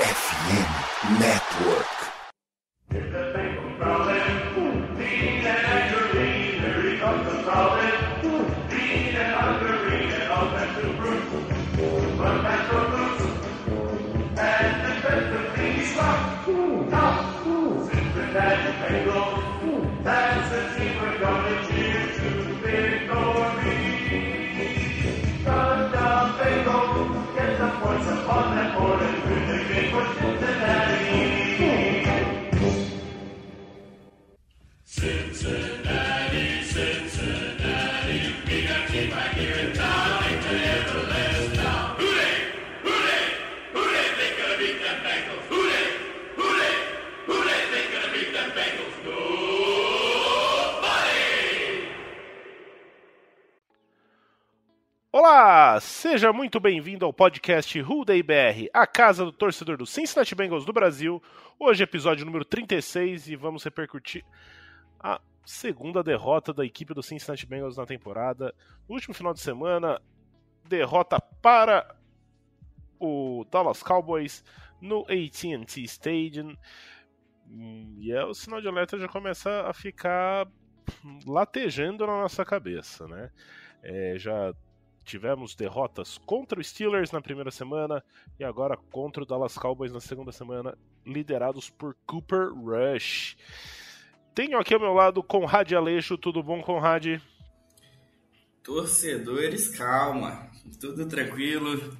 FM Network. Olá, seja muito bem-vindo ao podcast Who Day BR, a casa do torcedor do Cincinnati Bengals do Brasil. Hoje episódio número 36 e vamos repercutir a segunda derrota da equipe do Cincinnati Bengals na temporada. No último final de semana, derrota para o Dallas Cowboys no AT&T Stadium. E é, o sinal de alerta já começa a ficar latejando na nossa cabeça, né? É, já tivemos derrotas contra o Steelers na primeira semana e agora contra o Dallas Cowboys na segunda semana, liderados por Cooper Rush. Tenho aqui ao meu lado Conrad Aleixo, tudo bom, Conrad? Torcedores, calma, tudo tranquilo.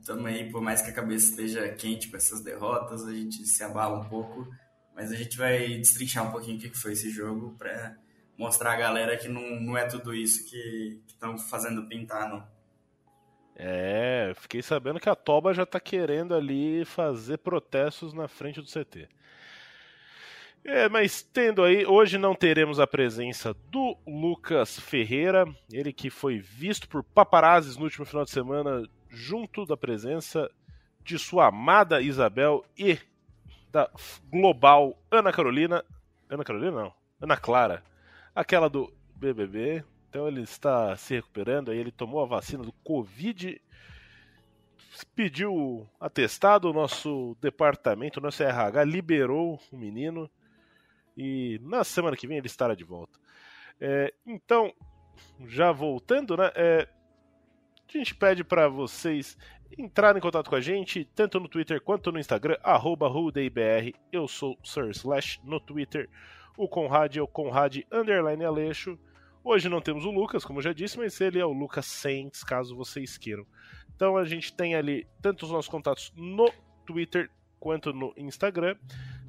Estamos aí, por mais que a cabeça esteja quente com essas derrotas, a gente se abala um pouco, mas a gente vai destrinchar um pouquinho o que foi esse jogo para mostrar a galera que não, não é tudo isso que estão fazendo pintar, não. É, fiquei sabendo que a Toba já tá querendo ali fazer protestos na frente do CT. É, mas tendo aí, hoje não teremos a presença do Lucas Ferreira, ele que foi visto por paparazzis no último final de semana, junto da presença de sua amada Isabel e da global Ana Carolina. Ana Carolina não, Ana Clara, aquela do BBB. Então ele está se recuperando, aí ele tomou a vacina do Covid, pediu atestado, o nosso departamento, o nosso RH liberou o menino e na semana que vem ele estará de volta. É, então, já voltando, né? é, a gente pede para vocês entrarem em contato com a gente, tanto no Twitter quanto no Instagram, arroba RudeIBR. Eu sou Sir Slash no Twitter. O Conrad é o Conrad Underline Aleixo. Hoje não temos o Lucas, como já disse, mas ele é o Lucas Saints, caso vocês queiram. Então a gente tem ali tanto os nossos contatos no Twitter quanto no Instagram.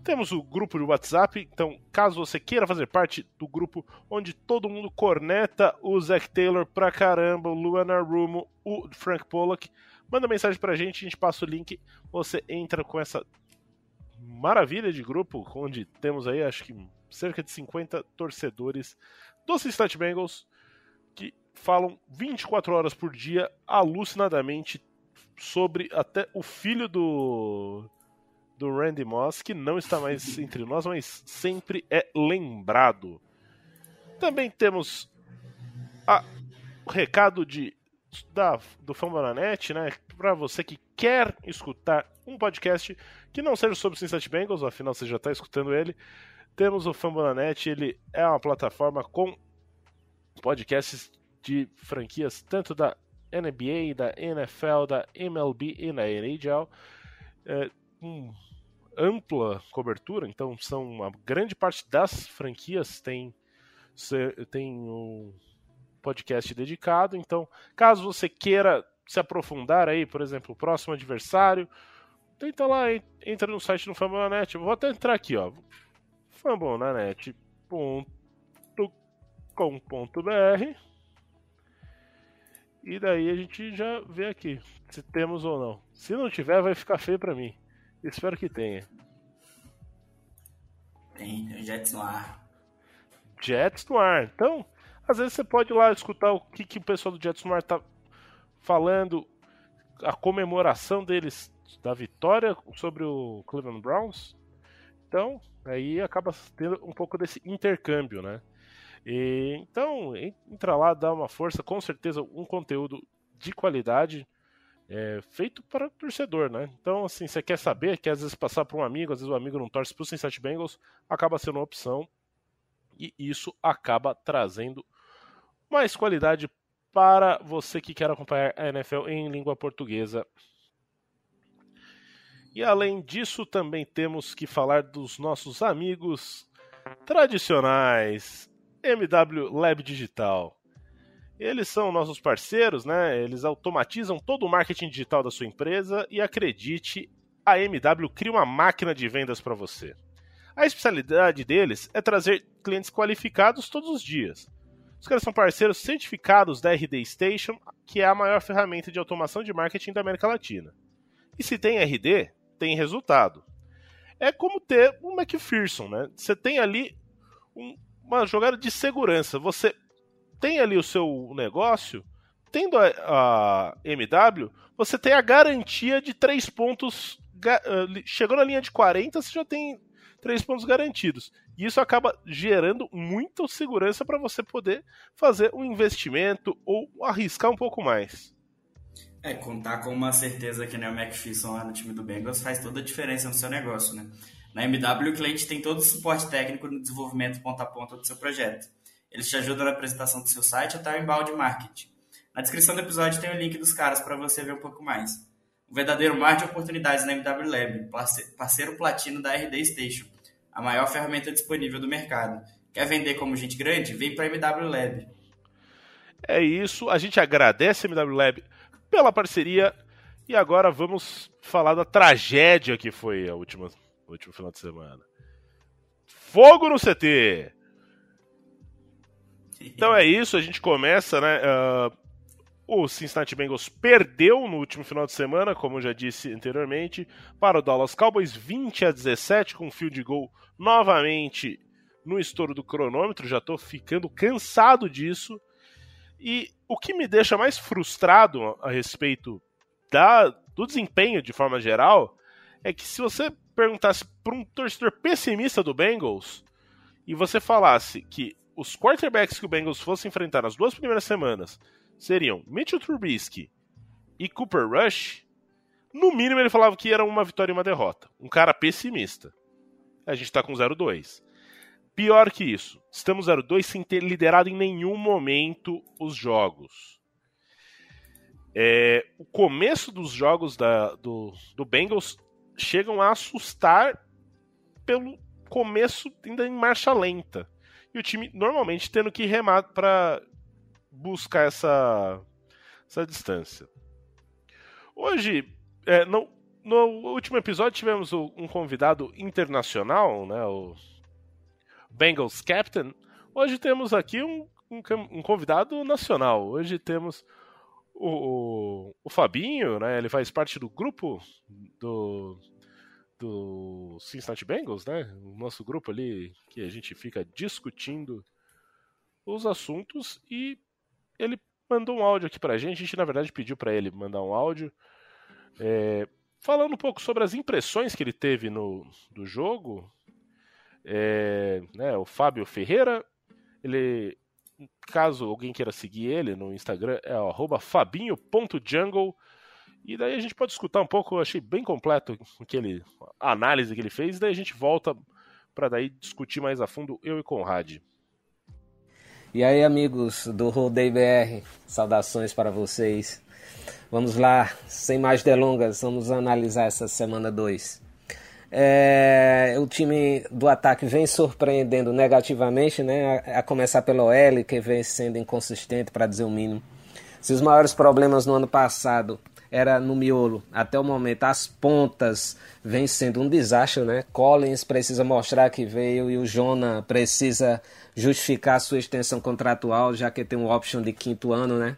Temos o grupo de WhatsApp, então caso você queira fazer parte do grupo onde todo mundo corneta o Zac Taylor pra caramba, o Luana Rumo, o Frank Pollock, manda mensagem pra gente, a gente passa o link, você entra com essa maravilha de grupo, onde temos aí acho que cerca de 50 torcedores do Cincinnati Bengals que falam 24 horas por dia alucinadamente sobre até o filho do do Randy Moss, que não está mais entre nós, mas sempre é lembrado. Também temos a, o recado de, da, do Fambonanet, né? Para você que quer escutar um podcast que não seja sobre o Cincinnati Bengals, afinal você já está escutando ele. Temos o Fambonanet, ele é uma plataforma com podcasts de franquias tanto da NBA, da NFL, da MLB e da NHL. É, um ampla cobertura, então são uma grande parte das franquias tem tem um podcast dedicado, então caso você queira se aprofundar aí, por exemplo, o próximo adversário, tenta lá, entra no site do Fambonanet, vou até entrar aqui, ó, fambonanet.com.br e daí a gente já vê aqui se temos ou não. Se não tiver, vai ficar feio para mim. Espero que tenha. Tem Jets no ar. Jets no ar. Então, às vezes você pode ir lá escutar o que, que o pessoal do Jets no ar tá falando, a comemoração deles da vitória sobre o Cleveland Browns. Então, aí acaba tendo um pouco desse intercâmbio, né? E, então, entra lá, dá uma força, com certeza um conteúdo de qualidade. é feito para torcedor, né? Então, assim, você quer saber, quer às vezes passar para um amigo, às vezes o amigo não torce para o Cincinnati Bengals, acaba sendo uma opção e isso acaba trazendo mais qualidade para você que quer acompanhar a NFL em língua portuguesa. E além disso, também temos que falar dos nossos amigos tradicionais, MW Lab Digital. Eles são nossos parceiros, né? Eles automatizam todo o marketing digital da sua empresa e acredite, a MW cria uma máquina de vendas para você. A especialidade deles é trazer clientes qualificados todos os dias. Os caras são parceiros certificados da RD Station, que é a maior ferramenta de automação de marketing da América Latina. E se tem RD, tem resultado. É como ter um McPherson, né? Você tem ali um, uma jogada de segurança. Você tem ali o seu negócio, tendo a, a MW, você tem a garantia de três pontos. Uh, chegou na linha de 40, você já tem três pontos garantidos. E isso acaba gerando muita segurança para você poder fazer um investimento ou arriscar um pouco mais. É, contar com uma certeza que nem o McPherson lá no time do Bengals faz toda a diferença no seu negócio, né? Na MW, o cliente tem todo o suporte técnico no desenvolvimento ponta a ponta do seu projeto. Eles te ajudam na apresentação do seu site até o embalde marketing. Na descrição do episódio tem o link dos caras para você ver um pouco mais. Um verdadeiro mar de oportunidades na MW Lab, parceiro platino da RD Station, a maior ferramenta disponível do mercado. Quer vender como gente grande? Vem para a MW Lab. É isso, a gente agradece a MW Lab pela parceria e agora vamos falar da tragédia que foi a última, o último final de semana. Fogo no CT! Então é isso, a gente começa, né? Uh, o Cincinnati Bengals perdeu no último final de semana, como já disse anteriormente, para o Dallas Cowboys 20 a 17 com field goal novamente no estouro do cronômetro. Já estou ficando cansado disso. E o que me deixa mais frustrado a respeito da, do desempenho de forma geral é que se você perguntasse para um torcedor pessimista do Bengals e você falasse que os quarterbacks que o Bengals fosse enfrentar nas duas primeiras semanas seriam Mitchell Trubisky e Cooper Rush, no mínimo ele falava que era uma vitória e uma derrota. Um cara pessimista. A gente tá com 0-2. Pior que isso, estamos 0-2 sem ter liderado em nenhum momento os jogos. É, o começo dos jogos da, do, do Bengals chegam a assustar pelo começo ainda em marcha lenta e o time normalmente tendo que remar para buscar essa, essa distância. Hoje, é, no, no último episódio, tivemos um convidado internacional, né, o Bengals Captain. Hoje temos aqui um, um, um convidado nacional. Hoje temos o, o, o, Fabinho, né, ele faz parte do grupo do do Cincinnati Bengals, né? O nosso grupo ali que a gente fica discutindo os assuntos e ele mandou um áudio aqui pra gente. A gente, na verdade, pediu para ele mandar um áudio é, falando um pouco sobre as impressões que ele teve no, do jogo. É, né, o Fábio Ferreira, ele, caso alguém queira seguir ele no Instagram, é fabinho.jungle. E daí a gente pode escutar um pouco, eu achei bem completo aquele, a análise que ele fez, e daí a gente volta para daí discutir mais a fundo eu e Conrad. E aí, amigos do Rodeio BR, saudações para vocês. Vamos lá, sem mais delongas, vamos analisar essa semana 2. É, o time do ataque vem surpreendendo negativamente, né? A, a começar pelo L, que vem sendo inconsistente, para dizer o mínimo. Se os maiores problemas no ano passado era no miolo. Até o momento, as pontas vem sendo um desastre, né? Collins precisa mostrar que veio e o Jonah precisa justificar sua extensão contratual, já que tem um option de quinto ano, né?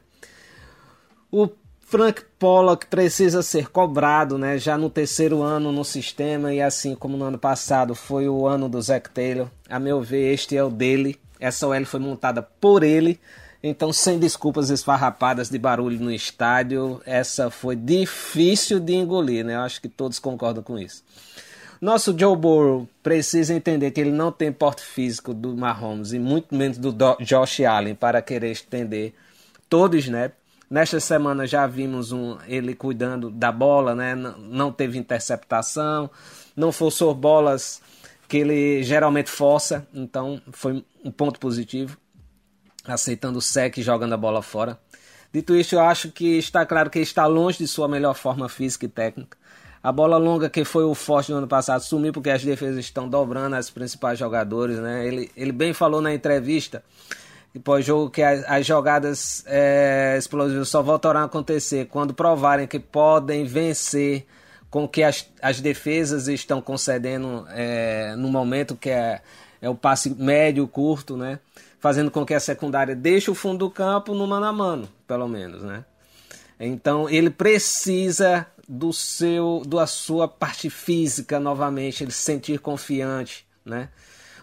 O Frank Pollock precisa ser cobrado, né? Já no terceiro ano no sistema e assim como no ano passado foi o ano do Zac Taylor. A meu ver, este é o dele. Essa OL foi montada por ele então, sem desculpas esfarrapadas de barulho no estádio, essa foi difícil de engolir, né? Eu acho que todos concordam com isso. Nosso Joe Burrow precisa entender que ele não tem porte físico do Mahomes e muito menos do Josh Allen para querer estender todo o snap. Nesta semana já vimos um, ele cuidando da bola, né? não teve interceptação, não forçou bolas que ele geralmente força, então foi um ponto positivo, aceitando o sec e jogando a bola fora. Dito isso, eu acho que está claro que está longe de sua melhor forma física e técnica. A bola longa, que foi o forte do ano passado, sumiu porque as defesas estão dobrando as principais jogadores. Né? Ele, ele bem falou na entrevista pós-jogo que as, as jogadas é, explosivas só voltarão a acontecer quando provarem que podem vencer com que as, as defesas estão concedendo é, no momento que é, é o passe médio, curto, né? Fazendo com que a secundária deixe o fundo do campo no mano a mano, pelo menos, né? Então ele precisa do seu, da sua parte física novamente, ele se sentir confiante, né?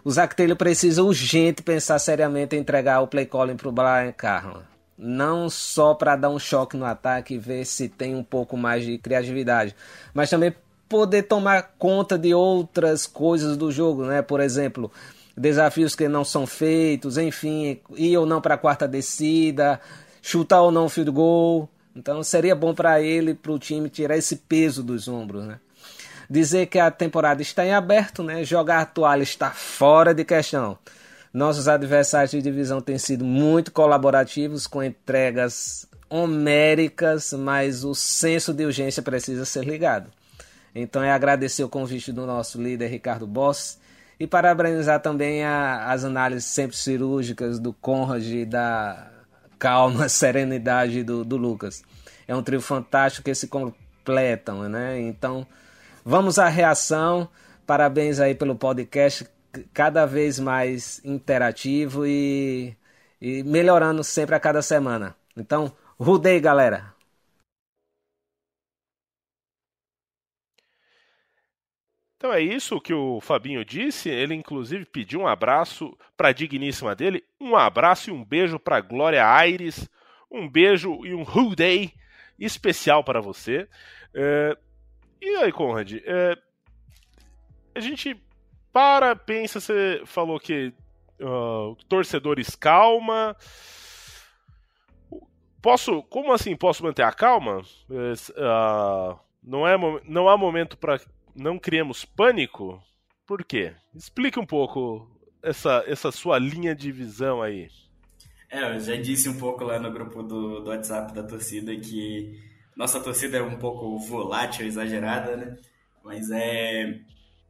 O Zach Taylor precisa urgente pensar seriamente em entregar o play calling o Brian Carlin. Não só para dar um choque no ataque e ver se tem um pouco mais de criatividade, mas também poder tomar conta de outras coisas do jogo, né? Por exemplo, desafios que não são feitos, enfim, ir ou não para a quarta descida, chutar ou não o field goal. Então seria bom para ele, para o time tirar esse peso dos ombros, né? Dizer que a temporada está em aberto, né? Jogar a toalha está fora de questão. Nossos adversários de divisão têm sido muito colaborativos com entregas homéricas, mas o senso de urgência precisa ser ligado. Então é agradecer o convite do nosso líder Ricardo Boss e parabenizar também a, as análises sempre cirúrgicas do Conrad e da calma, serenidade do, do Lucas. É um trio fantástico que se completam, né? Então, vamos à reação. Parabéns aí pelo podcast, cada vez mais interativo e, e melhorando sempre a cada semana. Então, rudei, galera! Então é isso que o Fabinho disse. Ele inclusive pediu um abraço para a digníssima dele, um abraço e um beijo para Glória Aires, um beijo e um Who Day especial para você. É... E aí, Conrad? É... A gente para, pensa, você falou que uh, torcedores calma. Posso, como assim posso manter a calma? Uh, não, é, não há momento para não criemos pânico? Por quê? Explique um pouco essa, essa sua linha de visão aí. É, eu já disse um pouco lá no grupo do, do WhatsApp da torcida que nossa torcida é um pouco volátil, exagerada, né? Mas é.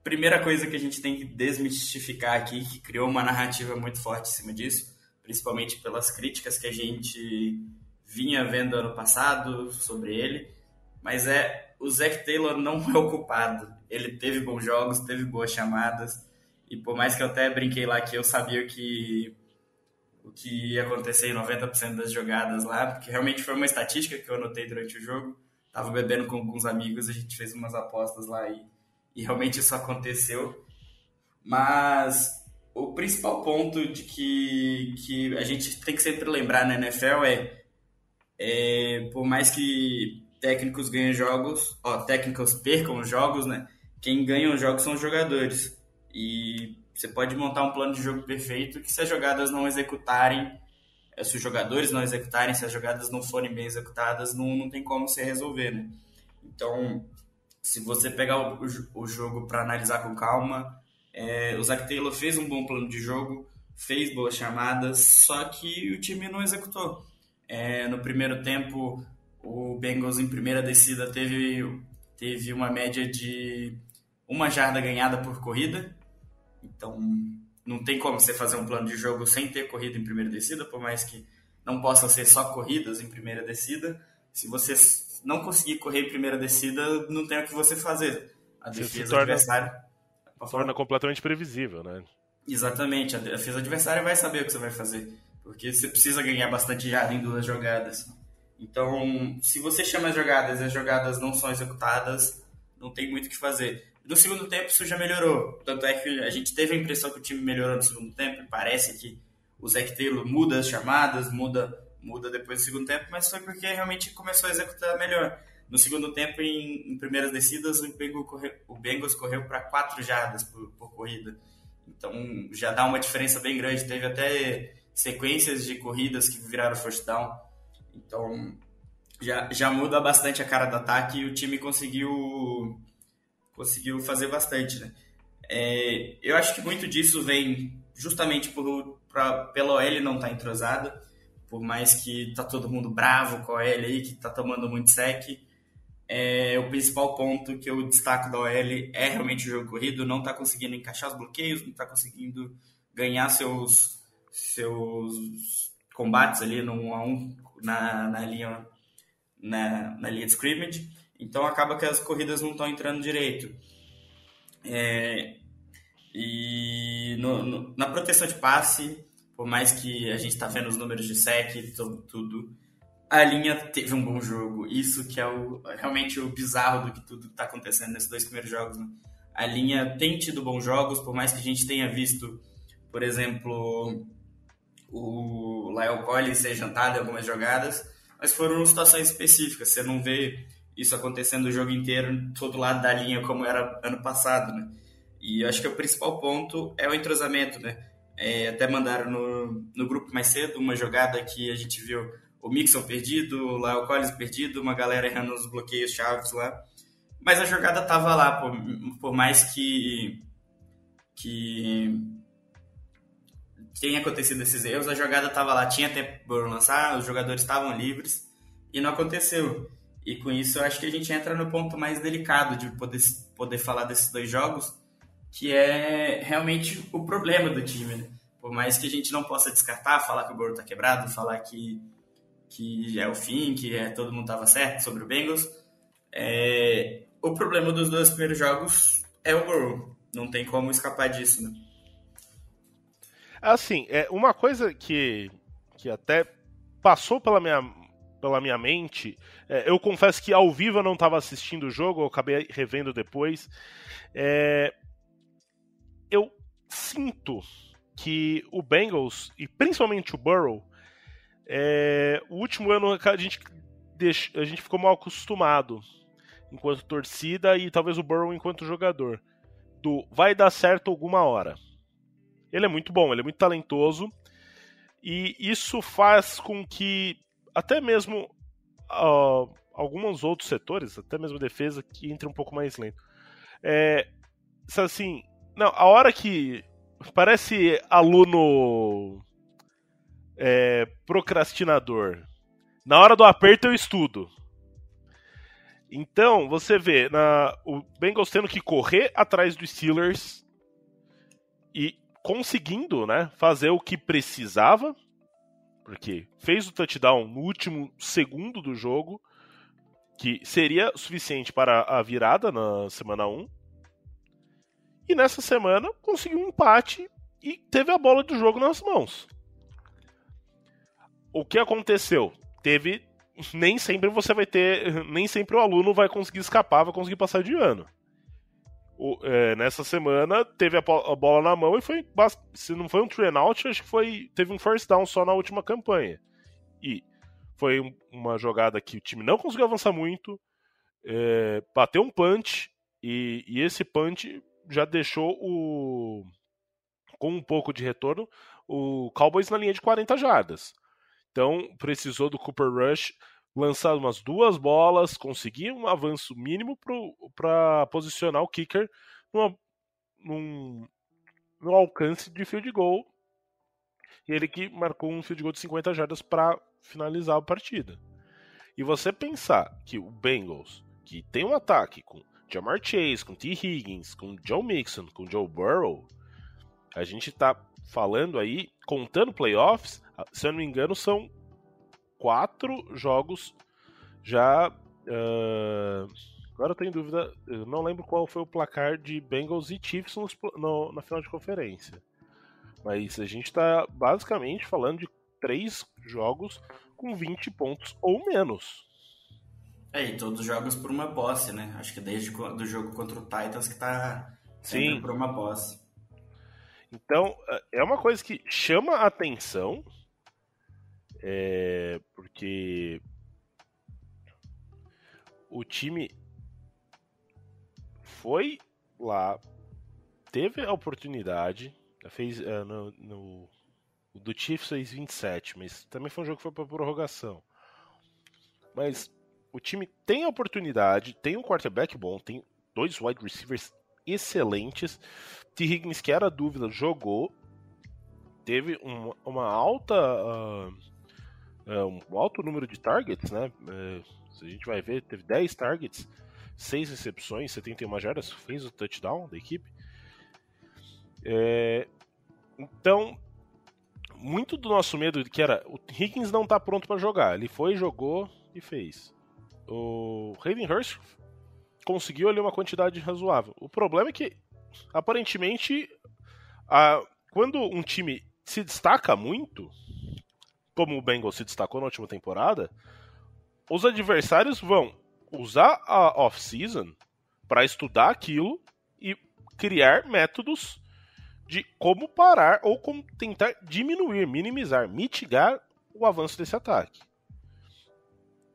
Primeira coisa que a gente tem que desmistificar aqui, que criou uma narrativa muito forte em cima disso, principalmente pelas críticas que a gente vinha vendo ano passado sobre ele, mas é o Zac Taylor não é o culpado. Ele teve bons jogos, teve boas chamadas. E por mais que eu até brinquei lá que eu sabia que o que ia acontecer em 90% das jogadas lá, porque realmente foi uma estatística que eu anotei durante o jogo. Tava bebendo com alguns amigos, a gente fez umas apostas lá e, e realmente isso aconteceu. Mas o principal ponto de que, que a gente tem que sempre lembrar na NFL é, é por mais que técnicos ganham jogos, ó, técnicos percam jogos, né? Quem ganha os jogos são os jogadores. E você pode montar um plano de jogo perfeito que se as jogadas não executarem, eh, se os jogadores não executarem, se as jogadas não forem bem executadas, não, não tem como se resolver, né? Então, se você pegar o, o jogo para analisar com calma, é, o Zach Taylor fez um bom plano de jogo, fez boas chamadas, só que o time não executou. É, no primeiro tempo, o Bengals em primeira descida teve, teve uma média de uma jarda ganhada por corrida. Então, não tem como você fazer um plano de jogo sem ter corrida em primeira descida, por mais que não possam ser só corridas em primeira descida. Se você não conseguir correr em primeira descida, não tem o que você fazer. A defesa torna, adversária. Torna completamente previsível, né? Exatamente. A defesa adversária vai saber o que você vai fazer. Porque você precisa ganhar bastante jarda em duas jogadas. Então, se você chama as jogadas e as jogadas não são executadas, não tem muito o que fazer. No segundo tempo isso já melhorou. Tanto é que a gente teve a impressão que o time melhorou no segundo tempo. Parece que o Zach Taylor muda as chamadas, muda, muda depois do segundo tempo, mas foi porque realmente começou a executar melhor. No segundo tempo, em, em primeiras descidas, o Bengals correu, o correu para quatro jardas por, por corrida. Então já dá uma diferença bem grande. Teve até sequências de corridas que viraram first down. Então, já, já muda bastante a cara do ataque e o time conseguiu conseguiu fazer bastante, né? É, eu acho que muito disso vem justamente por pra, pela OL não estar tá entrosada, por mais que tá todo mundo bravo com a OL aí, que tá tomando muito sec. É, o principal ponto que eu destaco da OL é realmente o jogo corrido, não tá conseguindo encaixar os bloqueios, não tá conseguindo ganhar seus, seus combates ali no 1 a 1 na, na linha na, na linha de scrimmage, então acaba que as corridas não estão entrando direito. É, e no, no, na proteção de passe, por mais que a gente está vendo os números de sec e tudo, a linha teve um bom jogo. Isso que é o, realmente o bizarro do que tudo está acontecendo nesses dois primeiros jogos. Né? A linha tem tido bons jogos, por mais que a gente tenha visto, por exemplo, o Lyle Collins ser jantado em algumas jogadas, mas foram situações específicas. Você não vê isso acontecendo o jogo inteiro, todo lado da linha, como era ano passado, né? E eu acho que o principal ponto é o entrosamento, né? É, até mandaram no, no grupo mais cedo uma jogada que a gente viu o Mixon perdido, o Lyle Collins perdido, uma galera errando os bloqueios chaves lá. Mas a jogada tava lá, por, por mais que, que tenha acontecido esses erros, a jogada estava lá, tinha tempo para lançar, os jogadores estavam livres e não aconteceu. E com isso eu acho que a gente entra no ponto mais delicado de poder, poder falar desses dois jogos, que é realmente o problema do time. Né? Por mais que a gente não possa descartar, falar que o Burrow está quebrado, falar que, que é o fim, que é, todo mundo estava certo sobre o Bengals, é, o problema dos dois primeiros jogos é o Burrow. Não tem como escapar disso, né? Assim, é uma coisa que, que até passou pela minha, pela minha mente. É, eu confesso que ao vivo eu não estava assistindo o jogo, eu acabei revendo depois. É, eu sinto que o Bengals, e principalmente o Burrow, é, o último ano a gente, a gente ficou mal acostumado enquanto torcida e talvez o Burrow enquanto jogador. Do vai dar certo alguma hora. Ele é muito bom, ele é muito talentoso. E isso faz com que até mesmo uh, alguns outros setores, até mesmo defesa, que entre um pouco mais lento. É, assim, não, a hora que parece aluno é, procrastinador. Na hora do aperto eu estudo. Então, você vê na, o Bengals tendo que correr atrás dos Steelers e conseguindo né, fazer o que precisava, porque fez o touchdown no último segundo do jogo, que seria suficiente para a virada na semana 1. E nessa semana conseguiu um empate e teve a bola do jogo nas mãos. O que aconteceu? Teve. Nem sempre você vai ter. Nem sempre o aluno vai conseguir escapar, vai conseguir passar de ano o, é, nessa semana teve a, a, bola na mão e foi. Se não foi um three out, acho que foi. Teve um first down só na última campanha. E foi um, uma jogada que o time não conseguiu avançar muito. É, bateu um punch. E, e esse punch já deixou o. Com um pouco de retorno, o Cowboys na linha de 40 jardas. Então precisou do Cooper Rush lançar umas duas bolas, conseguir um avanço mínimo para posicionar o kicker numa, num, no alcance de field goal. E ele que marcou um field goal de 50 jardas para finalizar a partida. E você pensar que o Bengals, que tem um ataque com Jamar Chase, com T. Higgins, com Joe Mixon, com Joe Burrow, a gente está falando aí, contando playoffs, se eu não me engano, são quatro jogos já. Uh, agora eu tenho dúvida, eu não lembro qual foi o placar de Bengals e Chiefs no, no, na final de conferência. Mas a gente está basicamente falando de três jogos com 20 pontos ou menos. É, e todos os jogos por uma posse, né? Acho que desde o jogo contra o Titans que tá Sim. por uma posse. Então, é uma coisa que chama a atenção, é, porque o time foi lá, teve a oportunidade, fez uh, no, no, do Chiefs fez 27, mas também foi um jogo que foi para prorrogação. mas o time tem a oportunidade, tem um quarterback bom, tem dois wide receivers excelentes. T. Higgins, que era dúvida, jogou. Teve uma, uma alta. Uh, um alto número de targets, né? Se a gente vai ver, teve 10 targets, 6 recepções, 71 jardas, fez o touchdown da equipe. É, então, muito do nosso medo que era o Higgins não tá pronto para jogar. Ele foi, jogou e fez. O Hayden conseguiu ali uma quantidade razoável. O problema é que aparentemente a, quando um time se destaca muito, como o Bengals se destacou na última temporada, os adversários vão usar a off-season para estudar aquilo e criar métodos de como parar ou como tentar diminuir, minimizar, mitigar o avanço desse ataque.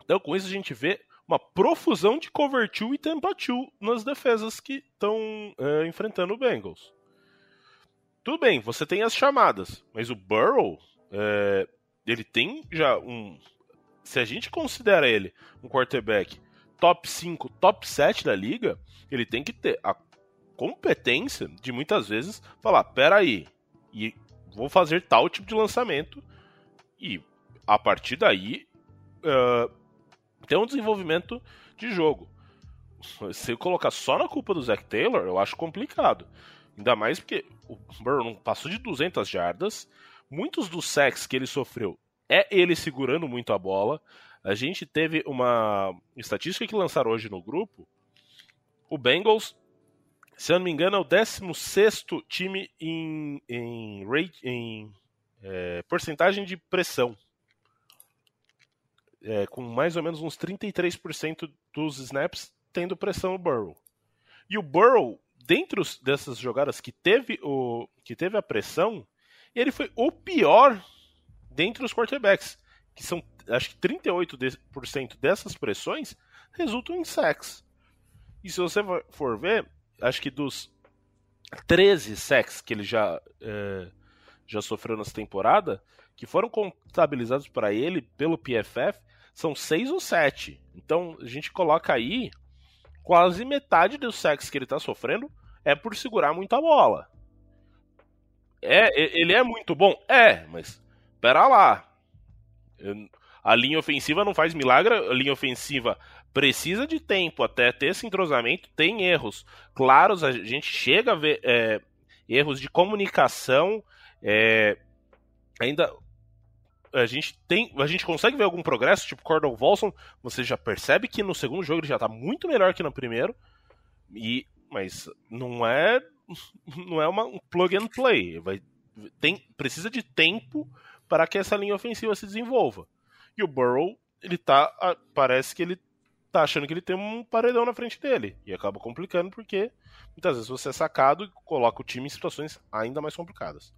Então, com isso, a gente vê uma profusão de cover 2 e tampa 2 nas defesas que estão é, enfrentando o Bengals. Tudo bem, você tem as chamadas, mas o Burrow, é, ele tem já um. Se a gente considera ele um quarterback top 5, top 7 da liga, ele tem que ter a competência de muitas vezes falar: peraí, e vou fazer tal tipo de lançamento, e a partir daí uh, ter um desenvolvimento de jogo. Se eu colocar só na culpa do Zac Taylor, eu acho complicado. Ainda mais porque o Burrow passou de 200 jardas, muitos dos sacks que ele sofreu é ele segurando muito a bola. A gente teve uma estatística que lançaram hoje no grupo. O Bengals se eu não me engano, é o 16 time em, em, em é, porcentagem de pressão. É, com mais ou menos uns 33% dos snaps tendo pressão no Burrow. E o Burrow, dentro dessas jogadas que teve, o, que teve a pressão, ele foi o pior dentre os quarterbacks. Que são, acho que 38% dessas pressões resultam em sacks. E se você for ver, acho que dos 13 sacks que ele já, é, já sofreu nessa temporada, que foram contabilizados para ele pelo PFF, são 6 ou 7. Então a gente coloca aí quase metade dos sacks que ele está sofrendo é por segurar muita bola. É, ele é muito bom? É, mas pera lá. A linha ofensiva não faz milagre, a linha ofensiva precisa de tempo até ter esse entrosamento, tem erros claros, a gente chega a ver é, erros de comunicação, é, ainda a gente tem, a gente consegue ver algum progresso, tipo Cordell Volson, você já percebe que no segundo jogo ele já está muito melhor que no primeiro, e mas não é não é uma, um plug and play, vai, tem, precisa de tempo para que essa linha ofensiva se desenvolva. E o Burrow, ele tá, parece que ele tá achando que ele tem um paredão na frente dele. E acaba complicando porque muitas vezes você é sacado e coloca o time em situações ainda mais complicadas.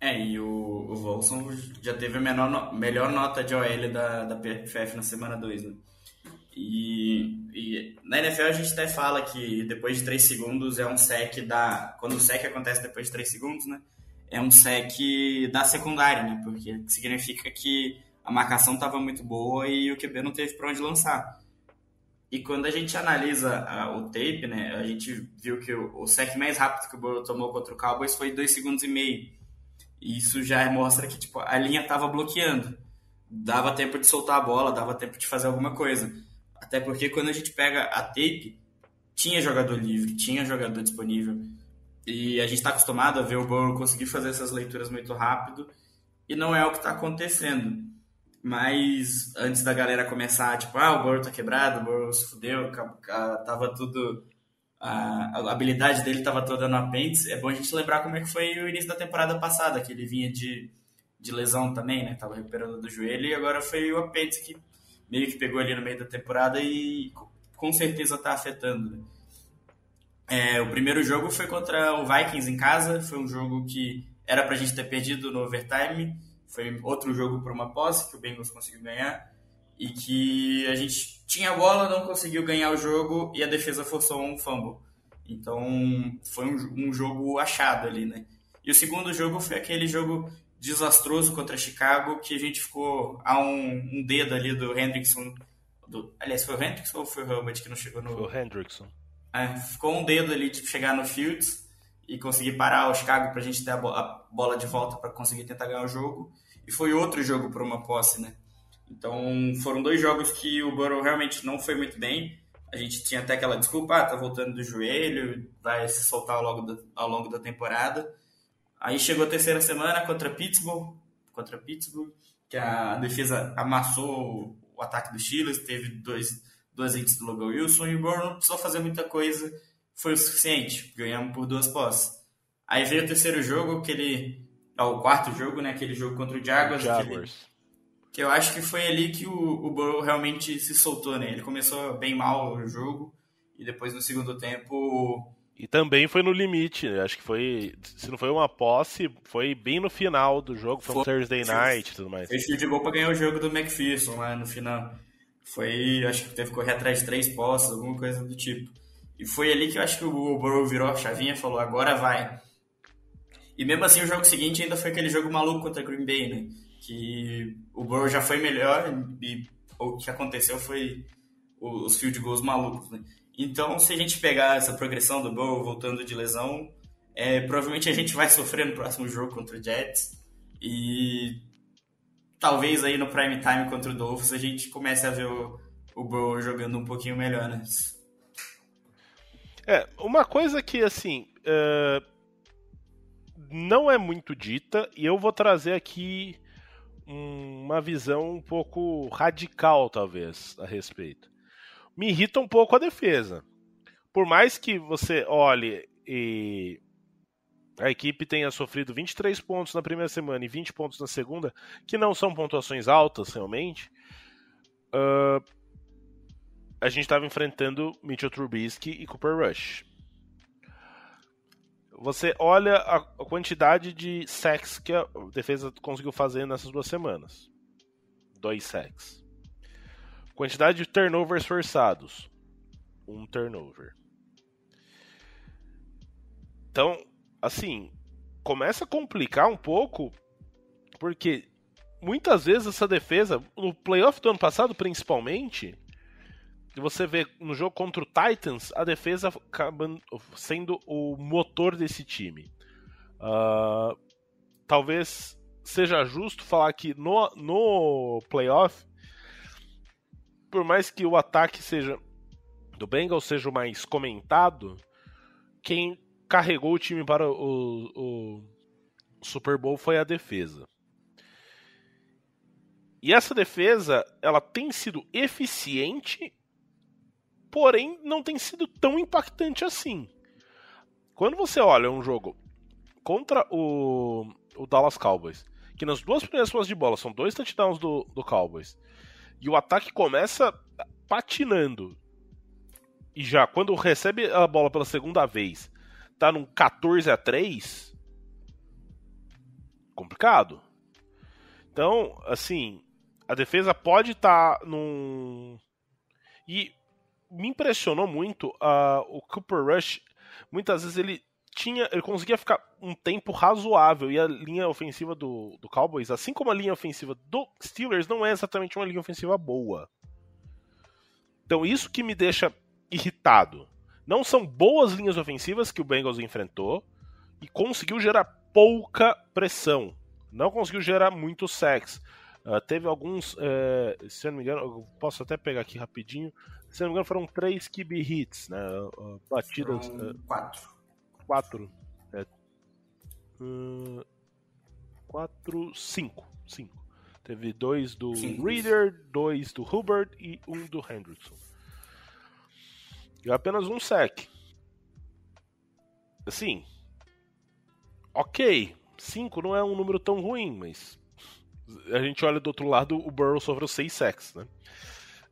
É, e o, o Volson já teve a menor, melhor nota de OL da, da PFF na semana 2, né? E, e, na NFL a gente até fala que depois de 3 segundos é um sec da. Quando o sec acontece depois de 3 segundos, né? É um sec da secundária, né? Porque significa que a marcação estava muito boa e o QB não teve para onde lançar. E quando a gente analisa a, o tape, né, a gente viu que o, o sec mais rápido que o Burrow tomou contra o Cowboys foi 2 segundos e meio. E isso já mostra que tipo, a linha estava bloqueando. Dava tempo de soltar a bola, dava tempo de fazer alguma coisa. Até porque quando a gente pega a tape, tinha jogador livre, tinha jogador disponível. E a gente está acostumado a ver o Burrow conseguir fazer essas leituras muito rápido. E não é o que está acontecendo. Mas antes da galera começar, tipo, ah, o Burrow tá quebrado, o Burrow se fudeu, tava tudo. A, habilidade dele tava toda no apêndice. É bom a gente lembrar como é que foi o início da temporada passada, que ele vinha de, de lesão também, né? Tava recuperando do joelho e agora foi o apêndice que meio que pegou ali no meio da temporada e com certeza tá afetando. Né? É, o primeiro jogo foi contra o Vikings em casa, foi um jogo que era pra gente ter perdido no overtime foi outro jogo por uma posse que o Bengals conseguiu ganhar e que a gente tinha a bola, não conseguiu ganhar o jogo e a defesa forçou um fumble. Então foi um, um jogo achado ali, né? E o segundo jogo foi aquele jogo desastroso contra Chicago que a gente ficou a um, um dedo ali do Hendrickson. Do, aliás, foi o Hendrickson ou foi o Hubbard que não chegou no. Foi o Hendrickson. É, ficou um dedo ali de chegar no Fields e conseguir parar o Chicago para a gente ter a, a bola de volta para conseguir tentar ganhar o jogo. E foi outro jogo por uma posse, né? Então foram dois jogos que o Burrow realmente não foi muito bem. A gente tinha até aquela desculpa, ah, tá voltando do joelho, vai se soltar ao longo da, ao longo da temporada. Aí chegou a terceira semana contra Pittsburgh, contra Pittsburgh, que a defesa amassou o ataque do Steelers, teve dois, dois hits do Logan Wilson e o Burrow não precisou fazer muita coisa, foi o suficiente, ganhamos por duas posses. Aí veio o terceiro jogo, aquele, ó, o quarto jogo, né, aquele jogo contra o Jaguars, Jaguars. Aquele, que eu acho que foi ali que o, o Burrow realmente se soltou, né, ele começou bem mal o jogo, e depois no segundo tempo e também foi no limite, né? acho que foi. Se não foi uma posse, foi bem no final do jogo, foi, um Thursday night e tudo mais. Fez de gol pra ganhar o jogo do McPherson lá no final. Foi, acho que teve que correr atrás de três posses, alguma coisa do tipo. E foi ali que eu acho que o Burrow virou a chavinha e falou: agora vai. E mesmo assim, o jogo seguinte ainda foi aquele jogo maluco contra Green Bay, né? Que o Burrow já foi melhor e o que aconteceu foi os field goals malucos, né? Então, se a gente pegar essa progressão do Burrow voltando de lesão, é, provavelmente a gente vai sofrer no próximo jogo contra o Jets. E talvez aí no prime time contra o Dolphins a gente comece a ver o, o Burrow jogando um pouquinho melhor, né? É, uma coisa que, assim, uh, não é muito dita, e eu vou trazer aqui uma visão um pouco radical, talvez, a respeito me irrita um pouco a defesa. Por mais que você olhe e a equipe tenha sofrido 23 pontos na primeira semana e 20 pontos na segunda, que não são pontuações altas realmente, uh, a gente estava enfrentando Mitchell Trubisky e Cooper Rush. Você olha a quantidade de sacks que a defesa conseguiu fazer nessas duas semanas. Dois sacks. Quantidade de turnovers forçados. Um turnover. Então, assim, começa a complicar um pouco, porque muitas vezes essa defesa, no playoff do ano passado principalmente, você vê no jogo contra o Titans, a defesa sendo o motor desse time. Uh, talvez seja justo falar que no, no playoff por mais que o ataque seja do Bengals seja o mais comentado, quem carregou o time para o, o Super Bowl foi a defesa. E essa defesa, ela tem sido eficiente, porém não tem sido tão impactante assim. Quando você olha um jogo contra o, o Dallas Cowboys, que nas duas primeiras posse de bola são dois touchdowns do, do Cowboys, e o ataque começa patinando. E já quando recebe a bola pela segunda vez, tá num 14 a 3, complicado. Então, assim, a defesa pode estar tá num e me impressionou muito uh, o Cooper Rush. Muitas vezes ele tinha, ele conseguia ficar um tempo razoável e a linha ofensiva do, do Cowboys, assim como a linha ofensiva do Steelers, não é exatamente uma linha ofensiva boa. Então isso que me deixa irritado. Não são boas linhas ofensivas que o Bengals enfrentou e conseguiu gerar pouca pressão. Não conseguiu gerar muito sex. Uh, teve alguns, uh, se eu não me engano, eu posso até pegar aqui rapidinho. Se eu não me engano, foram três QB hits, né? Uh, batidas. Foram quatro quatro. É, uh, quatro, cinco. Cinco. Teve dois do Sim, Reader, dois do Hubbard e um do Hendrickson. E apenas um sec. Assim. Ok. Cinco não é um número tão ruim, mas. A gente olha do outro lado, o Burrow sofreu seis sacks, né?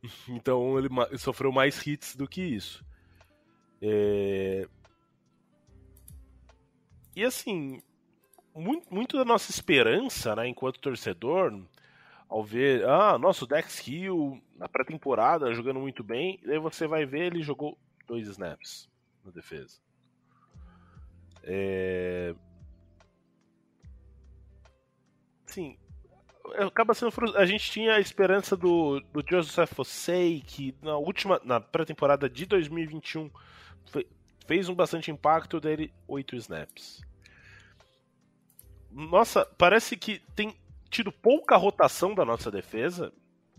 Então ele sofreu mais hits do que isso. É... E assim, muito, muito da nossa esperança, né, enquanto torcedor, ao ver, ah, nosso Dex Hill na pré-temporada jogando muito bem, e aí você vai ver ele jogou dois snaps na defesa. É... assim, acaba sendo a gente tinha a esperança do, do Joseph Fossey que na última na pré-temporada de 2021 foi, fez um bastante impacto dele oito snaps nossa parece que tem tido pouca rotação da nossa defesa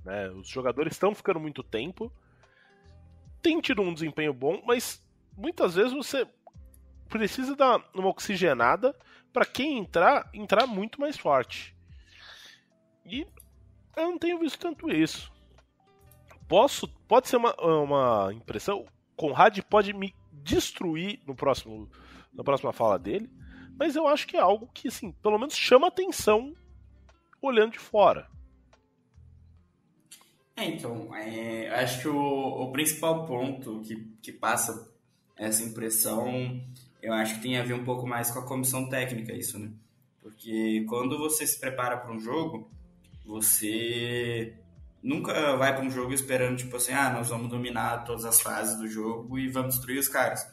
né os jogadores estão ficando muito tempo tem tido um desempenho bom mas muitas vezes você precisa dar uma oxigenada para quem entrar entrar muito mais forte e eu não tenho visto tanto isso. Posso, pode ser uma, uma impressão. Conrad pode me destruir no próximo, na próxima fala dele, mas eu acho que é algo que, assim, pelo menos chama atenção olhando de fora. É, então, é, acho que o, o principal ponto que, que passa essa impressão, eu acho que tem a ver um pouco mais com a comissão técnica, isso, né? Porque quando você se prepara para um jogo, você nunca vai para um jogo esperando, tipo assim, ah, nós vamos dominar todas as fases do jogo e vamos destruir os caras.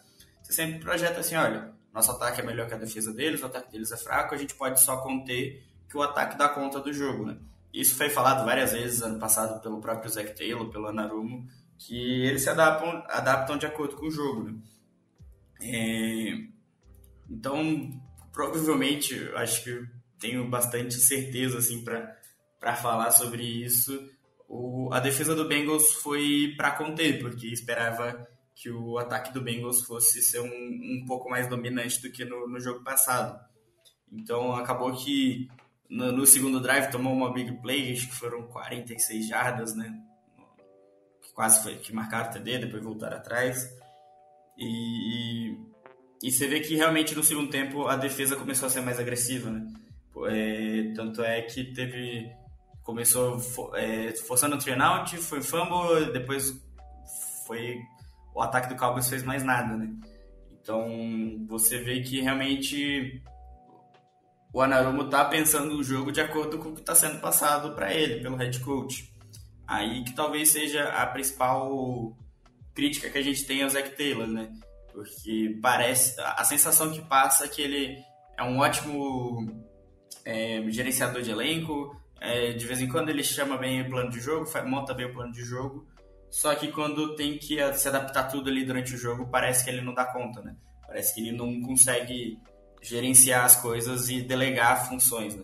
Você sempre projeta assim, olha, nosso ataque é melhor que a defesa deles, o ataque deles é fraco, a gente pode só conter que o ataque dá conta do jogo, né? Isso foi falado várias vezes ano passado pelo próprio Zac Taylor, pelo Anarumo, que eles se adaptam, adaptam de acordo com o jogo, né? É... Então, provavelmente, acho que tenho bastante certeza, assim, para para falar sobre isso. O, a defesa do Bengals foi para conter, porque esperava que o ataque do Bengals fosse ser um, um pouco mais dominante do que no, no jogo passado. Então acabou que no, no, segundo drive tomou uma big play, acho que foram 46 jardas, né? Quase foi que marcaram o TD, depois voltaram atrás. E, e, e, você vê que realmente no segundo tempo a defesa começou a ser mais agressiva, né? É, tanto é que teve começou é, forçando o turnout, foi fumble, depois foi o ataque do Cowboys fez mais nada, né? Então você vê que realmente o Anarumo tá pensando o jogo de acordo com o que está sendo passado para ele pelo head coach. Aí que talvez seja a principal crítica que a gente tem ao Zach Taylor, né? Porque parece a sensação que passa é que ele é um ótimo é, gerenciador de elenco, é, de vez em quando ele chama bem o plano de jogo, monta bem o plano de jogo, só que quando tem que se adaptar tudo ali durante o jogo, parece que ele não dá conta, né? Parece que ele não consegue gerenciar as coisas e delegar funções, né?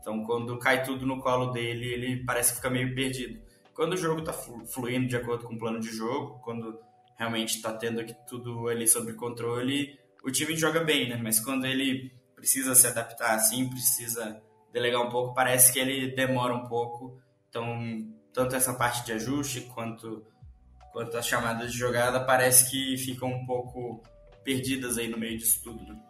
Então, quando cai tudo no colo dele, ele parece ficar meio perdido. Quando o jogo está fluindo de acordo com o plano de jogo, quando realmente está tendo tudo ali sob controle, o time joga bem, né? Mas quando ele precisa se adaptar assim, precisa delegar um pouco, parece que ele demora um pouco. Então, tanto essa parte de ajuste quanto, quanto as chamadas de jogada parece que ficam um pouco perdidas aí no meio disso tudo. Né?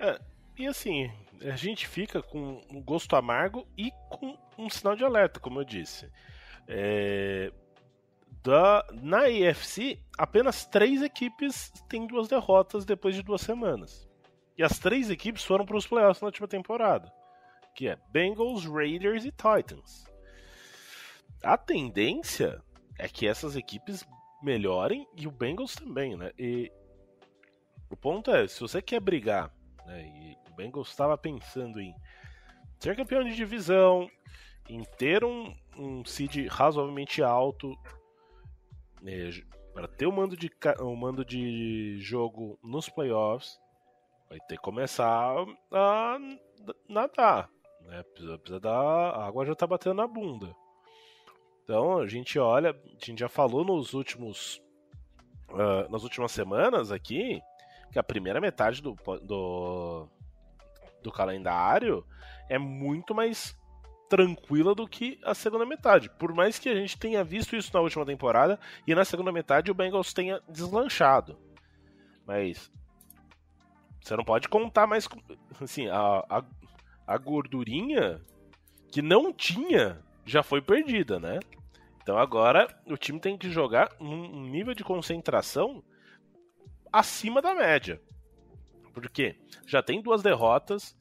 É, e assim, a gente fica com um gosto amargo e com um sinal de alerta, como eu disse. É, da, na AFC, apenas três equipes têm duas derrotas depois de duas semanas. E as três equipes foram para os playoffs na última temporada, que é Bengals, Raiders e Titans. A tendência é que essas equipes melhorem e o Bengals também, né? E o ponto é, se você quer brigar, né, e o Bengals estava pensando em ser campeão de divisão, em ter um, um seed razoavelmente alto, né, para ter um mando, de, um mando de jogo nos playoffs, vai ter que começar a nadar, né? Precisa, precisa dar. A água já tá batendo na bunda. Então a gente olha, a gente já falou nos últimos. Uh, nas últimas semanas aqui que a primeira metade do, do, do calendário é muito mais tranquila do que a segunda metade. Por mais que a gente tenha visto isso na última temporada e na segunda metade o Bengals tenha deslanchado. Mas você não pode contar mais. Assim, a, a, a gordurinha que não tinha já foi perdida, né? Então agora o time tem que jogar num nível de concentração acima da média. Porque já tem duas derrotas,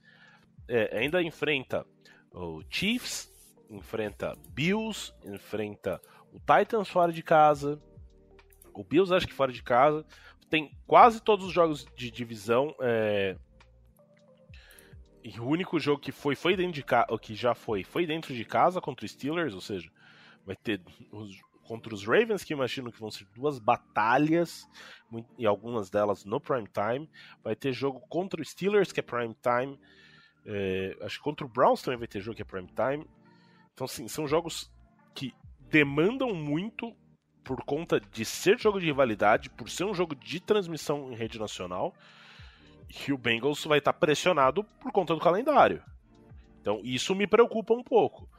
é, ainda enfrenta o Chiefs, enfrenta Bills, enfrenta o Titans fora de casa, o Bills acho que fora de casa, tem quase todos os jogos de divisão é, e o único jogo que foi, foi dentro de casa, que já foi, foi dentro de casa contra os Steelers, ou seja, vai ter os, contra os Ravens, que imagino que vão ser duas batalhas, e algumas delas no prime time. Vai ter jogo contra os Steelers, que é prime time. É, acho que contra o Browns também vai ter jogo que é prime time. Então, sim, são jogos que demandam muito por conta de ser jogo de rivalidade, por ser um jogo de transmissão em rede nacional. E o Bengals vai estar pressionado por conta do calendário. Então, isso me preocupa um pouco.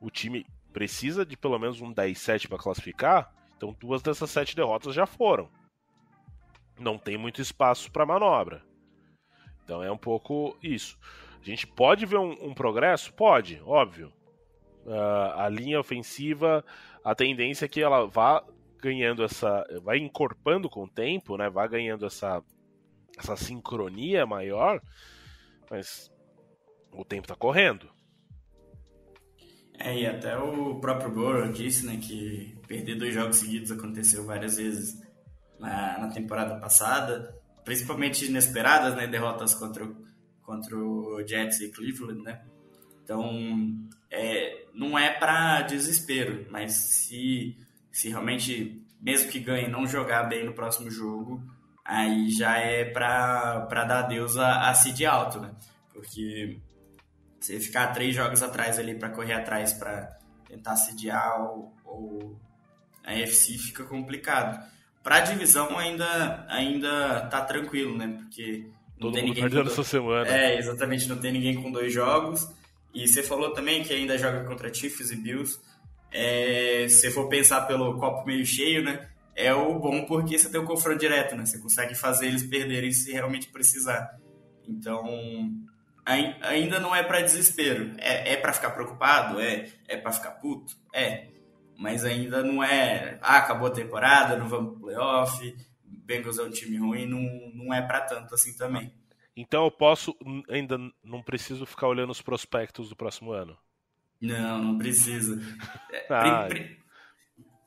O time precisa de pelo menos um 10-7 para classificar, então duas dessas sete derrotas já foram. Não tem muito espaço para manobra. Então é um pouco isso. A gente pode ver um, um progresso? Pode, óbvio. Uh, a linha ofensiva, a tendência é que ela vá ganhando essa. vai encorpando com o tempo, né? Vai ganhando essa, essa sincronia maior, mas o tempo está correndo. É, e até o próprio Burrow disse, né, que perder dois jogos seguidos aconteceu várias vezes na, na temporada passada, principalmente inesperadas, né, derrotas contra o, contra o Jets e Cleveland, né. Então, é, não é para desespero, mas se, se realmente, mesmo que ganhe, não jogar bem no próximo jogo, aí já é para dar adeus a, a seed alto, né? Porque você ficar três jogos atrás ali para correr atrás para tentar sediar ou, ou a FC fica complicado. Para a divisão ainda ainda tá tranquilo, né? Porque não Todo tem ninguém perdendo essa semana. É, exatamente, não tem ninguém com dois jogos. E você falou também que ainda joga contra Chiefs e Bills. É, se for pensar pelo copo meio cheio, né? É o bom porque você tem o confronto direto, né? Você consegue fazer eles perderem se realmente precisar. Então, ainda não é para desespero. É, é para ficar preocupado? É. É para ficar puto? É. Mas ainda não é. Ah, acabou a temporada, não vamos pro playoff. Bengals é um time ruim, não, não é para tanto assim também. Então eu posso, ainda não preciso ficar olhando os prospectos do próximo ano? Não, não precisa. ah.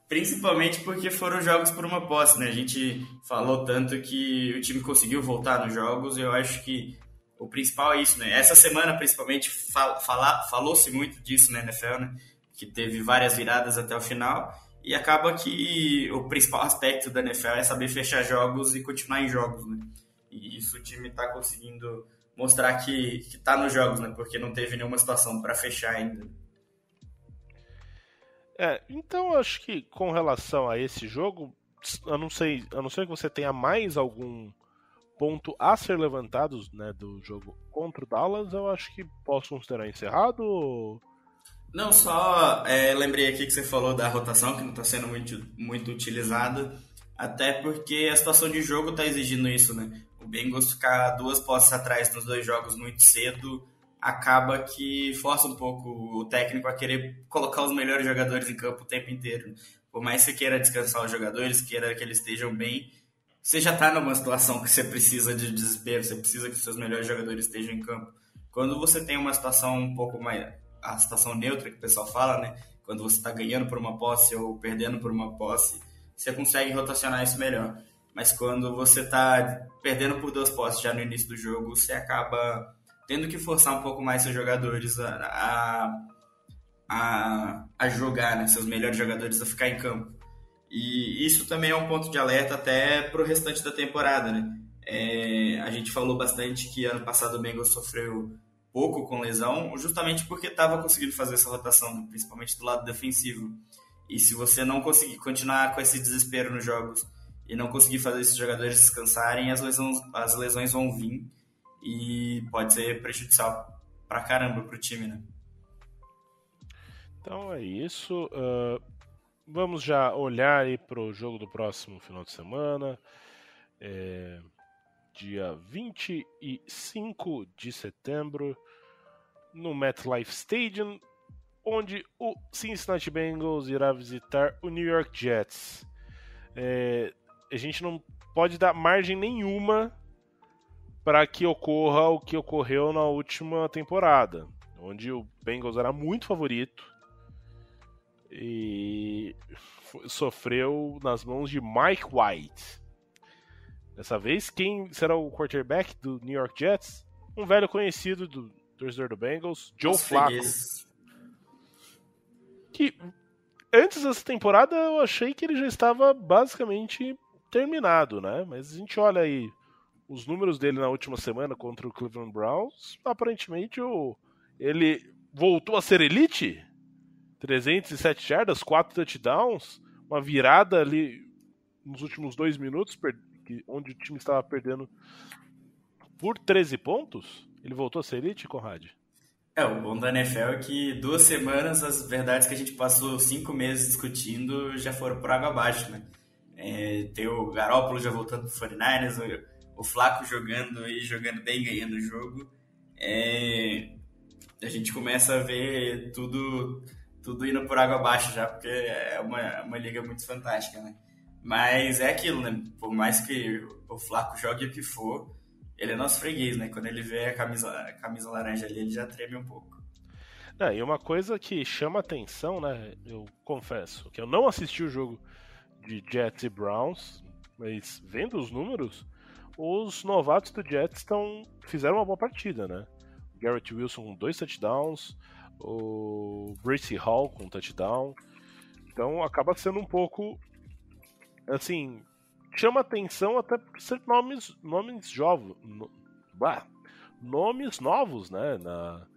Principalmente porque foram jogos por uma posse, né? A gente falou tanto que o time conseguiu voltar nos jogos, eu acho que o principal é isso, né? Essa semana, principalmente, falou-se muito disso na NFL, né? Que teve várias viradas até o final. E acaba que o principal aspecto da NFL é saber fechar jogos e continuar em jogos, né? E isso o time está conseguindo mostrar que, que tá nos jogos, né? Porque não teve nenhuma situação para fechar ainda. É, então acho que com relação a esse jogo, eu não sei, a não ser que você tenha mais algum ponto a ser levantado né, do jogo contra o Dallas, eu acho que posso considerar encerrado. Não, só é, lembrei aqui que você falou da rotação, que não está sendo muito, muito utilizada, até porque a situação de jogo está exigindo isso, né? O Bengals ficar duas posses atrás nos dois jogos muito cedo acaba que força um pouco o técnico a querer colocar os melhores jogadores em campo o tempo inteiro. Por mais que você queira descansar os jogadores, queira que eles estejam bem, você já está numa situação que você precisa de desespero, você precisa que os seus melhores jogadores estejam em campo. Quando você tem uma situação um pouco mais. a situação neutra que o pessoal fala, né? Quando você está ganhando por uma posse ou perdendo por uma posse, você consegue rotacionar isso melhor. Mas quando você está perdendo por duas posses já no início do jogo, você acaba tendo que forçar um pouco mais seus jogadores a, a, a jogar, né? seus melhores jogadores a ficar em campo. E isso também é um ponto de alerta até para o restante da temporada, né? É, a gente falou bastante que ano passado o Bengals sofreu pouco com lesão, justamente porque estava conseguindo fazer essa rotação, né? principalmente do lado defensivo. E se você não conseguir continuar com esse desespero nos jogos e não conseguir fazer esses jogadores descansarem, as lesões, as lesões vão vir e pode ser prejudicial pra caramba pro time, né? Então é isso. Uh, vamos já olhar aí para o jogo do próximo final de semana. É, dia 25 de setembro, no MetLife Stadium, onde o Cincinnati Bengals irá visitar o New York Jets. É, a gente não pode dar margem nenhuma para que ocorra o que ocorreu na última temporada, onde o Bengals era muito favorito e sofreu nas mãos de Mike White. Dessa vez, quem será o quarterback do New York Jets? um velho conhecido do torcedor do Bengals, Joe Nossa, Flacco. Que antes dessa temporada eu achei que ele já estava basicamente terminado, né? Mas a gente olha aí os números dele na última semana contra o Cleveland Browns, aparentemente o, ele voltou a ser elite. 307 jardas, 4 touchdowns, uma virada ali nos últimos dois minutos, onde o time estava perdendo por 13 pontos. Ele voltou a ser elite, Conrad? É, o bom da NFL é que duas semanas as verdades que a gente passou cinco meses discutindo já foram por água abaixo, né? É, tem o Garópolo já voltando pro 49ers, o, o Flaco jogando e jogando bem, ganhando o jogo. É, a gente começa a ver tudo tudo indo por água abaixo já, porque é uma, uma liga muito fantástica, né? Mas é aquilo, né? Por mais que o Flaco jogue o que for, ele é nosso freguês, né? Quando ele vê a camisa, a camisa laranja ali, ele já treme um pouco. É, e uma coisa que chama atenção, né? Eu confesso que eu não assisti o jogo de Jets e Browns, mas vendo os números, os novatos do Jets estão fizeram uma boa partida, né? Garrett Wilson com dois touchdowns, o Bracy Hall com touchdown. Então acaba sendo um pouco assim, chama atenção até por ser nomes nomes jovens, no, bah, nomes novos, né, na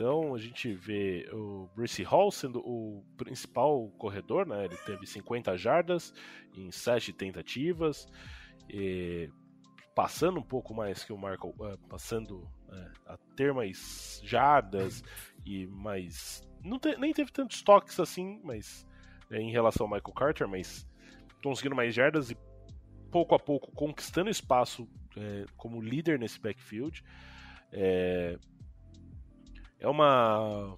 então a gente vê o Bracy Hall sendo o principal corredor, né? Ele teve 50 jardas em 7 tentativas, passando um pouco mais que o Marco, uh, passando uh, a ter mais jardas e mais. Não te, nem teve tantos toques assim, mas é, em relação ao Michael Carter, mas conseguindo mais jardas e pouco a pouco conquistando espaço como líder nesse backfield. É, é uma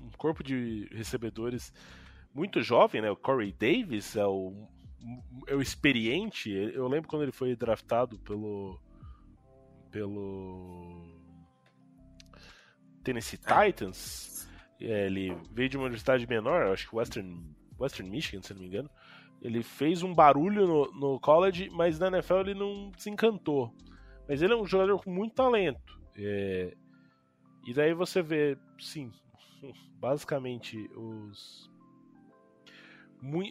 um corpo de recebedores muito jovem, né? O Corey Davis é o, é o experiente. Eu lembro quando ele foi draftado pelo pelo Tennessee é. Titans. É, ele veio de uma universidade menor, acho que Western, Western Michigan, se não me engano. Ele fez um barulho no, no college, mas na NFL ele não se encantou. Mas ele é um jogador com muito talento. É, e daí você vê, sim, basicamente os.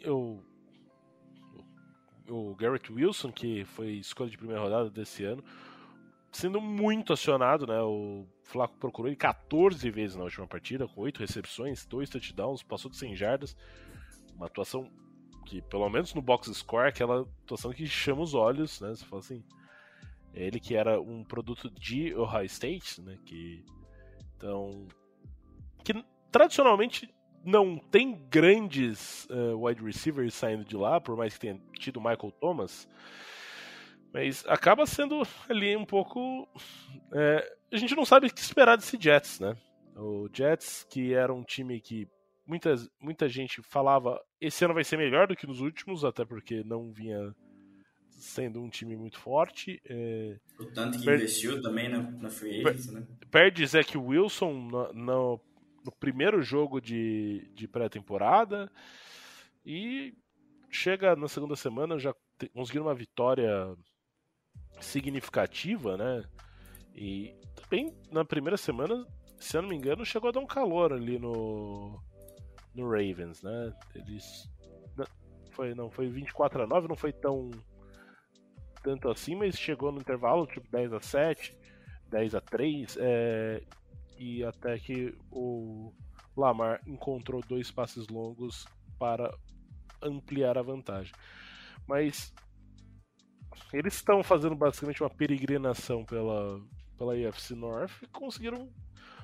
o, o Garrett Wilson, que foi escolha de primeira rodada desse ano, sendo muito acionado, né? O Flaco procurou ele 14 vezes na última partida, com 8 recepções, 2 touchdowns, passou de 100 jardas. Uma atuação que, pelo menos no box score, é aquela atuação que chama os olhos, né? Você fala assim. Ele que era um produto de Ohio State, né? Que. Então. Que tradicionalmente não tem grandes uh, wide receivers saindo de lá, por mais que tenha tido Michael Thomas. Mas acaba sendo ali um pouco. É, a gente não sabe o que esperar desse Jets, né? O Jets, que era um time que muita, muita gente falava esse ano vai ser melhor do que nos últimos, até porque não vinha sendo um time muito forte. É... O tanto que per... investiu também na, na Free Agents, né? Perde Zach Wilson no, no, no primeiro jogo de, de pré-temporada e chega na segunda semana já conseguiram uma vitória significativa, né? E também na primeira semana, se eu não me engano, chegou a dar um calor ali no no Ravens, né? Eles foi não foi 24 a 9, não foi tão tanto assim, mas chegou no intervalo tipo 10 a 7, 10 a 3, é, e até que o Lamar encontrou dois passes longos para ampliar a vantagem. Mas eles estão fazendo basicamente uma peregrinação pela, pela AFC North e conseguiram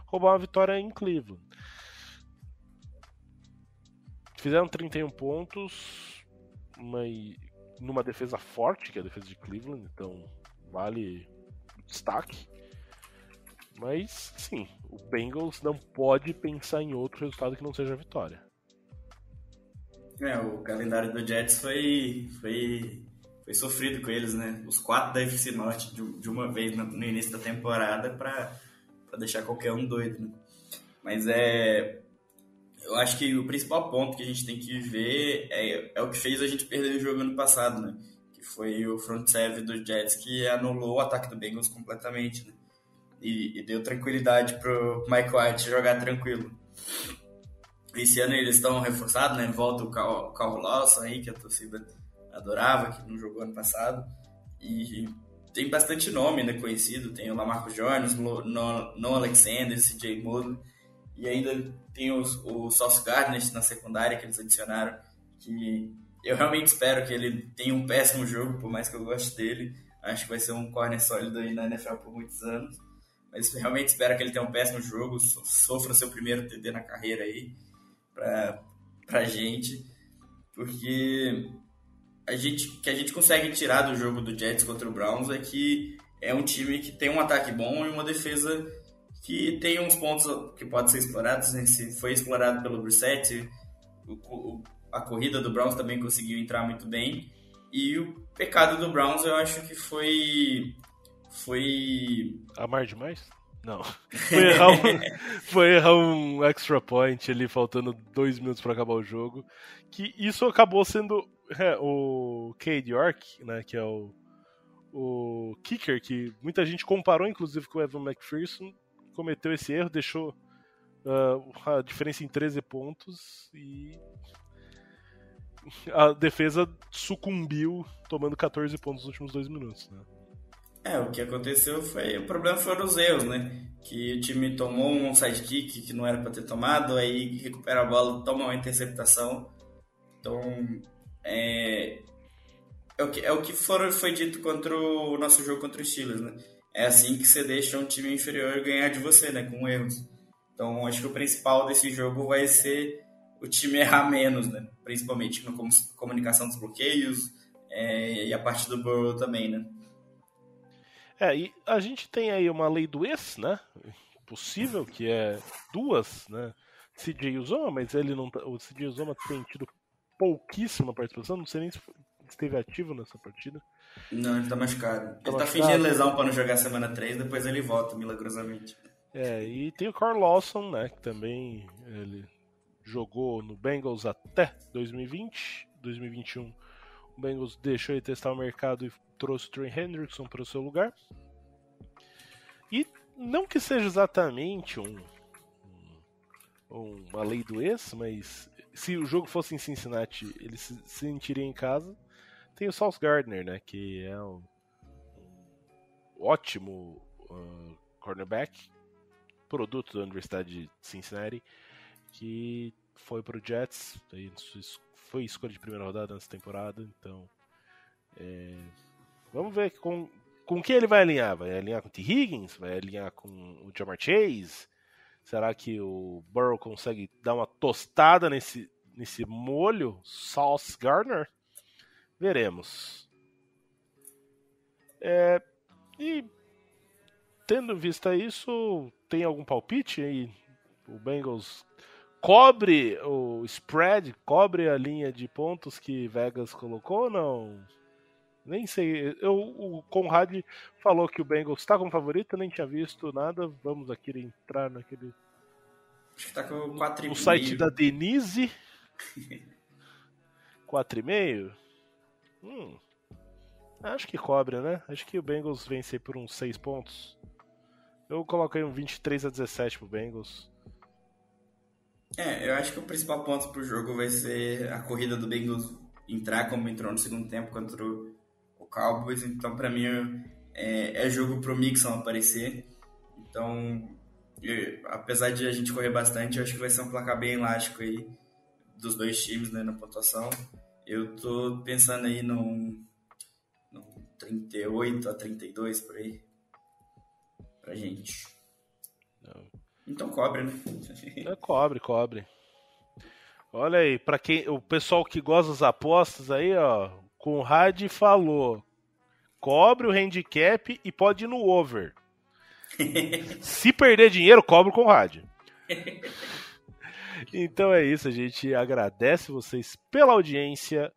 roubar uma vitória em Cleveland. Fizeram 31 pontos uma, numa defesa forte, que é a defesa de Cleveland, então vale destaque. Mas, sim, o Bengals não pode pensar em outro resultado que não seja a vitória. É, o calendário do Jets foi, foi foi sofrido com eles, né? Os quatro da FC Norte de, de uma vez no, no, início da temporada para deixar qualquer um doido, né? Mas é. Eu acho que o principal ponto que a gente tem que ver é, é o que fez a gente perder o jogo ano passado, né? Que foi o front seven do Jets que anulou o ataque do Bengals completamente, né? E, e deu tranquilidade pro Mike White jogar tranquilo. Esse ano eles estão reforçados, né? Volta o Carl Lawson aí, que a torcida adorava, que não jogou ano passado. E tem bastante nome né, conhecido. Tem o Lamarco Jones, No Alexander, CJ Moore. E ainda tem os, o Sauce Gardner na secundária que eles adicionaram. Que eu realmente espero que ele tenha um péssimo jogo, por mais que eu goste dele. Acho que vai ser um corner sólido aí na NFL por muitos anos. Mas realmente espero que ele tenha um péssimo jogo, sofra seu primeiro TD na carreira aí pra, pra gente. Porque a gente, que a gente consegue tirar do jogo do Jets contra o Browns é que é um time que tem um ataque bom e uma defesa que tem uns pontos que podem ser explorados. Né? Se foi explorado pelo Brissett, o, o, a corrida do Browns também conseguiu entrar muito bem. E o pecado do Browns eu acho que foi. Foi. Amar demais? Não. Foi errar, um, foi errar um extra point ali, faltando dois minutos para acabar o jogo. Que isso acabou sendo é, o Cade York, né, que é o, o kicker, que muita gente comparou, inclusive, com o Evan McPherson, cometeu esse erro, deixou uh, a diferença em 13 pontos e a defesa sucumbiu tomando 14 pontos nos últimos dois minutos. Né? É, o que aconteceu foi. O problema foram os erros, né? Que o time tomou um sidekick que não era para ter tomado, aí recupera a bola, toma uma interceptação. Então, é, é o que, é o que for, foi dito contra o nosso jogo contra os Steelers, né? É assim que você deixa um time inferior ganhar de você, né? Com erros. Então, acho que o principal desse jogo vai ser o time errar menos, né? Principalmente na comunicação dos bloqueios é, e a parte do Burrow também, né? É, e a gente tem aí uma lei do ex, né? Possível, que é duas, né? CJ Uzoma, mas ele não tá, o CJ Uzoma tem tido pouquíssima participação, não sei nem se esteve ativo nessa partida. Não, ele tá machucado. Tá ele tá machucado. tá fingindo lesão para não jogar semana 3, depois ele volta milagrosamente. É, e tem o Carl Lawson, né, que também ele jogou no Bengals até 2020, 2021. O Bengals deixou ele testar o mercado e trouxe o Trey Hendrickson para o seu lugar. E não que seja exatamente um, um, uma lei do ex, mas se o jogo fosse em Cincinnati, ele se sentiria em casa. Tem o South Gardner, né, que é um, ótimo uh, cornerback, produto da Universidade de Cincinnati, que foi para o Jets, foi escolha de primeira rodada nessa temporada, então é, vamos ver com, com que ele vai alinhar. Vai alinhar com o T. Higgins? Vai alinhar com o Jamar Chase? Será que o Burrow consegue dar uma tostada nesse, nesse molho Sauce Gardner? Veremos. É, e tendo vista isso, tem algum palpite aí? O Bengals cobre o spread, cobre a linha de pontos que Vegas colocou ou não? Nem sei. Eu, o Conrad falou que o Bengals está como favorito, nem tinha visto nada. Vamos aqui entrar naquele. Acho que tá com 4,5. O site da Denise. 4,5? Hum. Acho que cobre, né? Acho que o Bengals vence por uns 6 pontos. Eu coloquei um 23 a 17 pro Bengals. É, eu acho que o principal ponto pro jogo vai ser a corrida do Bengals entrar como entrou no segundo tempo contra o Cowboys, então para mim é, é jogo pro Mixon aparecer. Então, eu, apesar de a gente correr bastante, eu acho que vai ser um placar bem elástico aí dos dois times né, na pontuação. Eu tô pensando aí num, num 38 a 32 por aí pra gente. Não. Então cobre, né? É, cobre, cobre. Olha aí, para quem o pessoal que gosta das apostas aí, ó, Conrad falou: cobre o handicap e pode ir no over. Se perder dinheiro, cobre o Conrad. Então é isso, a gente agradece vocês pela audiência,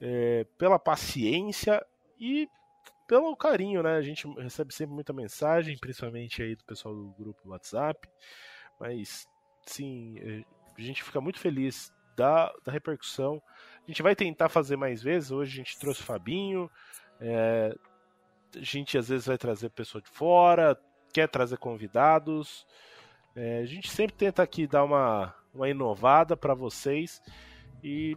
é, pela paciência e pelo carinho, né? A gente recebe sempre muita mensagem, principalmente aí do pessoal do grupo WhatsApp, mas sim, é, a gente fica muito feliz da, da repercussão. A gente vai tentar fazer mais vezes. Hoje a gente trouxe o Fabinho. É, a gente às vezes vai trazer pessoa de fora. quer trazer convidados. É, a gente sempre tenta aqui dar uma, uma inovada para vocês. E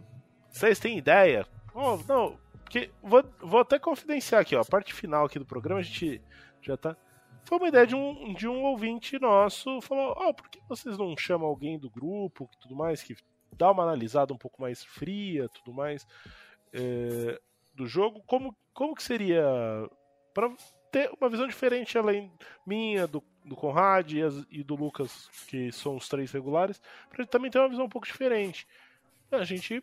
vocês têm ideia? Oh, não, porque vou, vou até confidenciar aqui, ó, a parte final aqui do programa a gente já tá. Foi uma ideia de um, de um ouvinte nosso, falou, ó, oh, por que vocês não chamam alguém do grupo, tudo mais, que dá uma analisada um pouco mais fria, tudo mais, é, do jogo? Como, como que seria para ter uma visão diferente além minha, do, do Conrad e, as, e do Lucas, que são os três regulares, para ele também ter uma visão um pouco diferente. A gente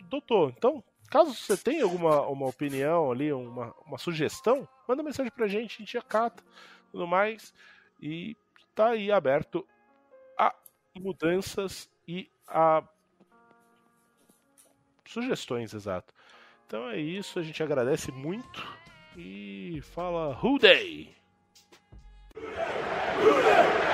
adotou. Então, Caso você tenha alguma uma opinião ali, uma, uma sugestão, manda mensagem pra gente, a gente acata tudo mais. E tá aí aberto a mudanças e a sugestões, exato. Então é isso, a gente agradece muito e fala Who Day! Who Day! Who Day!